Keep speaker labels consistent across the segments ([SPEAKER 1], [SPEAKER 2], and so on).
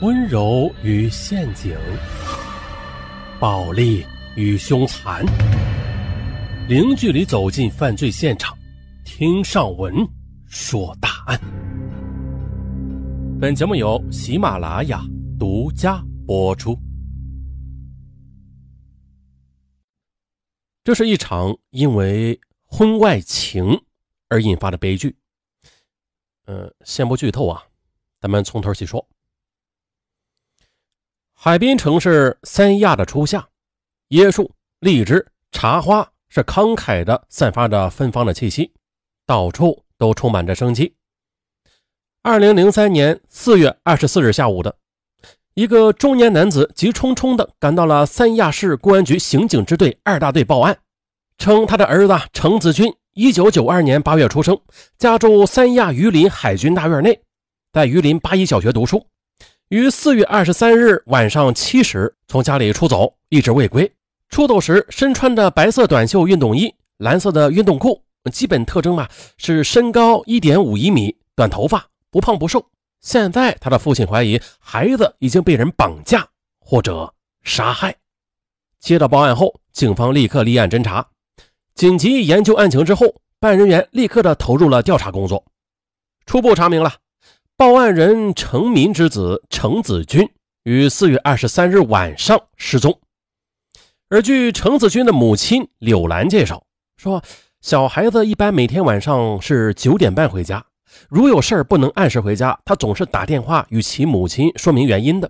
[SPEAKER 1] 温柔与陷阱，暴力与凶残，零距离走进犯罪现场，听上文说大案。本节目由喜马拉雅独家播出。这是一场因为婚外情而引发的悲剧。呃，先不剧透啊，咱们从头细说。海滨城市三亚的初夏，椰树、荔枝、茶花是慷慨的散发着芬芳的气息，到处都充满着生机。二零零三年四月二十四日下午的，一个中年男子急匆匆的赶到了三亚市公安局刑警支队二大队报案，称他的儿子程子军一九九二年八月出生，家住三亚榆林海军大院内，在榆林八一小学读书。于四月二十三日晚上七时从家里出走，一直未归。出走时身穿着白色短袖运动衣、蓝色的运动裤，基本特征嘛是身高一点五一米，短头发，不胖不瘦。现在他的父亲怀疑孩子已经被人绑架或者杀害。接到报案后，警方立刻立案侦查，紧急研究案情之后，办案人员立刻的投入了调查工作，初步查明了。报案人程民之子程子军于四月二十三日晚上失踪，而据程子军的母亲柳兰介绍说，小孩子一般每天晚上是九点半回家，如有事儿不能按时回家，他总是打电话与其母亲说明原因的。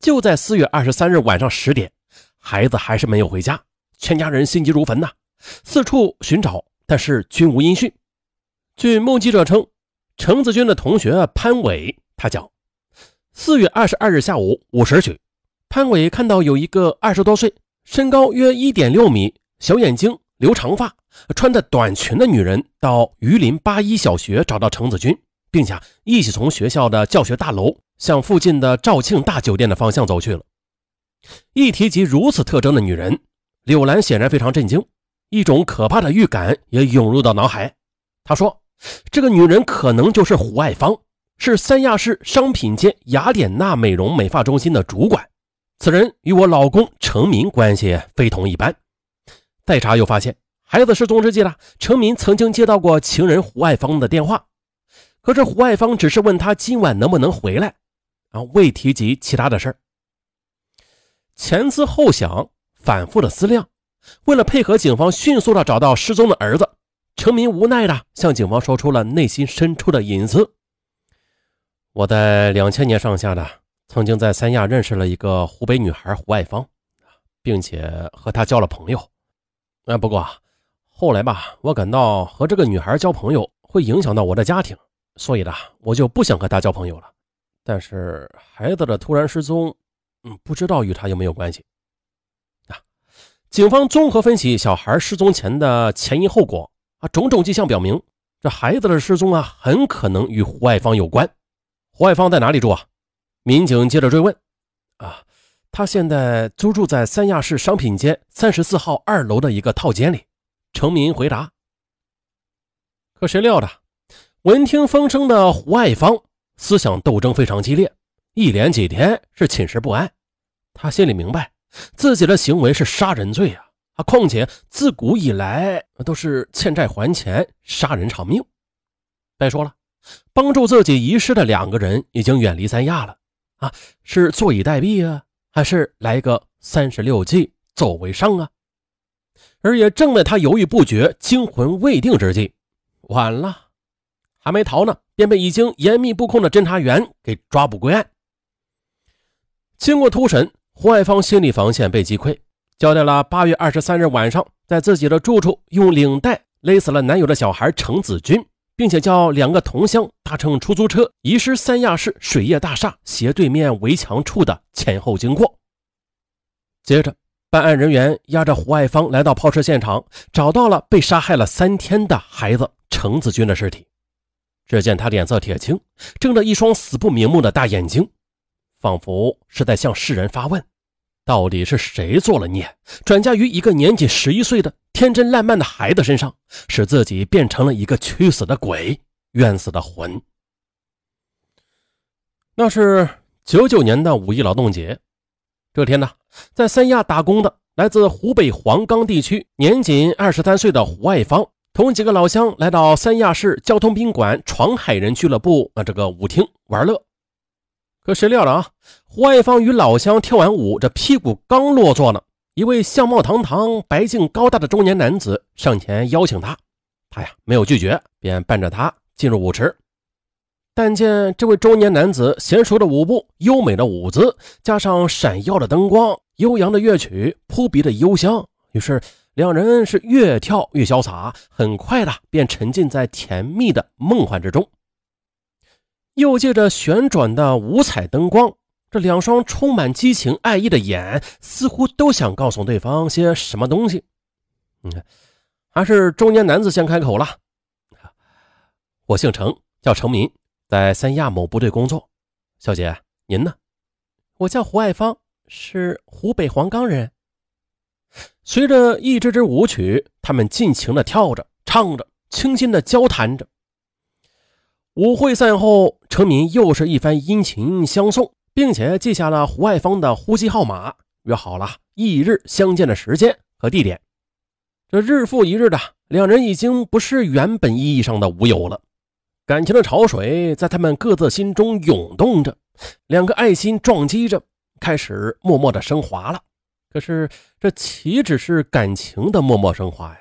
[SPEAKER 1] 就在四月二十三日晚上十点，孩子还是没有回家，全家人心急如焚呐，四处寻找，但是均无音讯。据目击者称。程子军的同学潘伟，他讲，四月二十二日下午五时许，潘伟看到有一个二十多岁、身高约一点六米、小眼睛、留长发、穿着短裙的女人到榆林八一小学找到程子军，并且一起从学校的教学大楼向附近的肇庆大酒店的方向走去了。一提及如此特征的女人，柳兰显然非常震惊，一种可怕的预感也涌入到脑海。她说。这个女人可能就是胡爱芳，是三亚市商品街雅典娜美容美发中心的主管。此人与我老公程民关系非同一般。再查又发现，孩子失踪之际呢，程民曾经接到过情人胡爱芳的电话，可是胡爱芳只是问他今晚能不能回来，啊，未提及其他的事儿。前思后想，反复的思量，为了配合警方迅速的找到失踪的儿子。陈民无奈的向警方说出了内心深处的隐私。我在两千年上下的曾经在三亚认识了一个湖北女孩胡爱芳，并且和她交了朋友。啊，不过后来吧，我感到和这个女孩交朋友会影响到我的家庭，所以呢，我就不想和她交朋友了。但是孩子的突然失踪，嗯，不知道与她有没有关系。啊，警方综合分析小孩失踪前的前因后果。种种迹象表明，这孩子的失踪啊，很可能与胡爱芳有关。胡爱芳在哪里住啊？民警接着追问：“啊，他现在租住在三亚市商品街三十四号二楼的一个套间里。”程民回答。可谁料的，闻听风声的胡爱芳思想斗争非常激烈，一连几天是寝食不安。他心里明白，自己的行为是杀人罪啊。啊！况且自古以来都是欠债还钱，杀人偿命。再说了，帮助自己遗失的两个人已经远离三亚了啊！是坐以待毙啊，还是来个三十六计，走为上啊？而也正在他犹豫不决、惊魂未定之际，晚了，还没逃呢，便被已经严密布控的侦查员给抓捕归案。经过突审，胡爱芳心理防线被击溃。交代了八月二十三日晚上，在自己的住处用领带勒死了男友的小孩程子军，并且叫两个同乡搭乘出租车遗失三亚市水业大厦斜对面围墙处的前后经过。接着，办案人员押着胡爱芳来到抛尸现场，找到了被杀害了三天的孩子程子军的尸体。只见他脸色铁青，睁着一双死不瞑目的大眼睛，仿佛是在向世人发问。到底是谁做了孽，转嫁于一个年仅十一岁的天真烂漫的孩子身上，使自己变成了一个屈死的鬼、冤死的魂？那是九九年的五一劳动节，这天呢，在三亚打工的来自湖北黄冈地区年仅二十三岁的胡爱芳，同几个老乡来到三亚市交通宾馆闯海人俱乐部啊这个舞厅玩乐。可谁料了啊，胡爱芳与老乡跳完舞，这屁股刚落座呢，一位相貌堂堂、白净高大的中年男子上前邀请他，他呀没有拒绝，便伴着他进入舞池。但见这位中年男子娴熟的舞步、优美的舞姿，加上闪耀的灯光、悠扬的乐曲、扑鼻的幽香，于是两人是越跳越潇洒，很快的便沉浸在甜蜜的梦幻之中。又借着旋转的五彩灯光，这两双充满激情爱意的眼，似乎都想告诉对方些什么东西。嗯，还是中年男子先开口了：“我姓程，叫程民。”在三亚某部队工作，小姐，您呢？
[SPEAKER 2] 我叫胡爱芳，是湖北黄冈人。
[SPEAKER 1] 随着一支支舞曲，他们尽情的跳着、唱着，轻轻的交谈着。舞会散后，程敏又是一番殷勤相送，并且记下了胡爱芳的呼机号码，约好了翌日相见的时间和地点。这日复一日的，两人已经不是原本意义上的舞友了。感情的潮水在他们各自心中涌动着，两个爱心撞击着，开始默默的升华了。可是这岂止是感情的默默升华呀？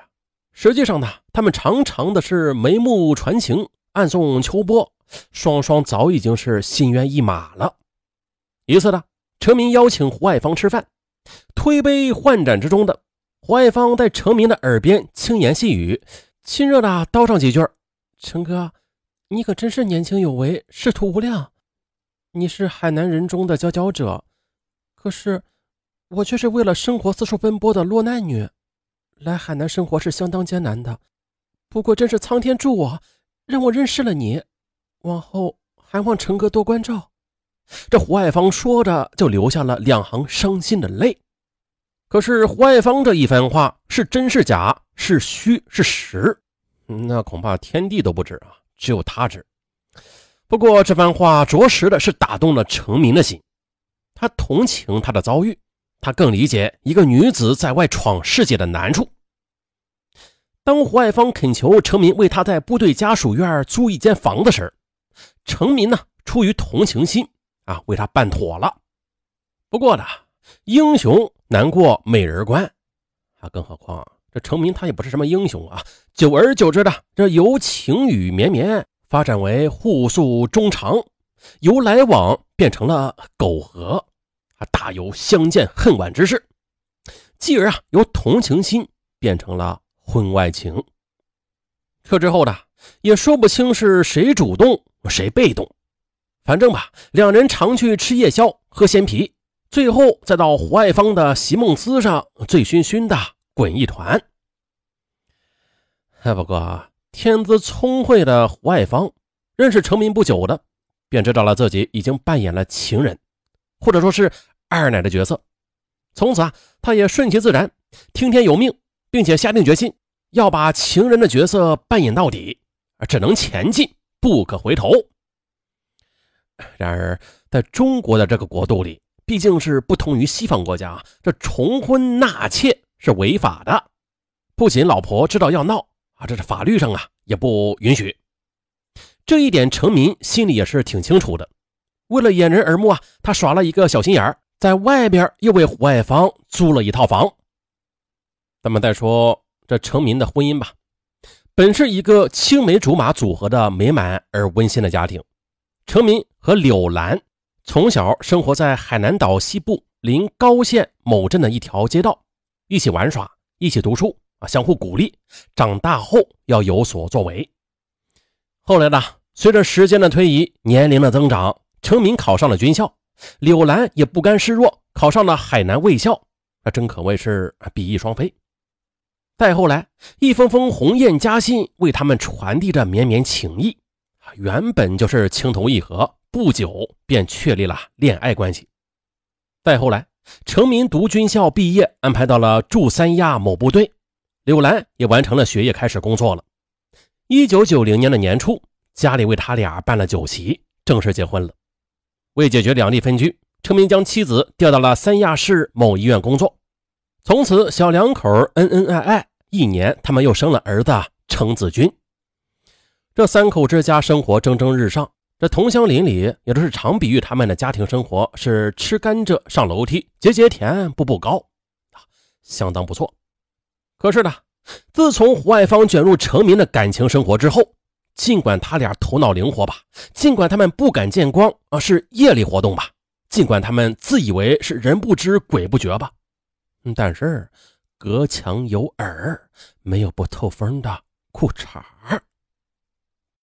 [SPEAKER 1] 实际上呢，他们常常的是眉目传情，暗送秋波，双双早已经是心猿意马了。一次呢，程明邀请胡爱芳吃饭，推杯换盏之中的胡爱芳在程明的耳边轻言细语，亲热的叨上几句：“程哥。”你可真是年轻有为，仕途无量。你是海南人中的佼佼者，可是我却是为了生活四处奔波的落难女。来海南生活是相当艰难的，不过真是苍天助我，让我认识了你。往后还望成哥多关照。这胡爱芳说着，就流下了两行伤心的泪。可是胡爱芳这一番话是真是假，是虚是实，那恐怕天地都不知啊。只有他知。不过这番话着实的是打动了程明的心，他同情他的遭遇，他更理解一个女子在外闯世界的难处。当胡爱芳恳求程明为他在部队家属院租一间房子时，程明呢出于同情心啊，为他办妥了。不过呢，英雄难过美人关啊，更何况。这程明他也不是什么英雄啊，久而久之的，这由情雨绵绵发展为互诉衷肠，由来往变成了苟合，啊，大有相见恨晚之势。继而啊，由同情心变成了婚外情。这之后的也说不清是谁主动谁被动，反正吧，两人常去吃夜宵、喝鲜啤，最后再到胡爱芳的席梦思上醉醺醺的。滚一团。哎，不过天资聪慧的胡爱芳认识成名不久的，便知道了自己已经扮演了情人，或者说是二奶的角色。从此啊，他也顺其自然，听天由命，并且下定决心要把情人的角色扮演到底，只能前进，不可回头。然而，在中国的这个国度里，毕竟是不同于西方国家，这重婚纳妾。是违法的，不仅老婆知道要闹啊，这是法律上啊也不允许。这一点程民心里也是挺清楚的。为了掩人耳目啊，他耍了一个小心眼儿，在外边又为胡爱芳租了一套房。咱们再说这程民的婚姻吧，本是一个青梅竹马组合的美满而温馨的家庭。程民和柳兰从小生活在海南岛西部临高县某镇的一条街道。一起玩耍，一起读书啊，相互鼓励。长大后要有所作为。后来呢，随着时间的推移，年龄的增长，程明考上了军校，柳兰也不甘示弱，考上了海南卫校。那真可谓是比翼双飞。再后来，一封封鸿雁家信为他们传递着绵绵情谊，原本就是情投意合，不久便确立了恋爱关系。再后来。程民读军校毕业，安排到了驻三亚某部队。柳兰也完成了学业，开始工作了。一九九零年的年初，家里为他俩办了酒席，正式结婚了。为解决两地分居，程明将妻子调到了三亚市某医院工作。从此，小两口恩恩爱爱。一年，他们又生了儿子程子军。这三口之家生活蒸蒸日上，这同乡邻里也都是常比喻他们的家庭生活是吃甘蔗上楼梯，节节甜，步步高，啊，相当不错。可是呢，自从胡爱芳卷入程民的感情生活之后，尽管他俩头脑灵活吧，尽管他们不敢见光啊，是夜里活动吧，尽管他们自以为是人不知鬼不觉吧，但是隔墙有耳，没有不透风的裤衩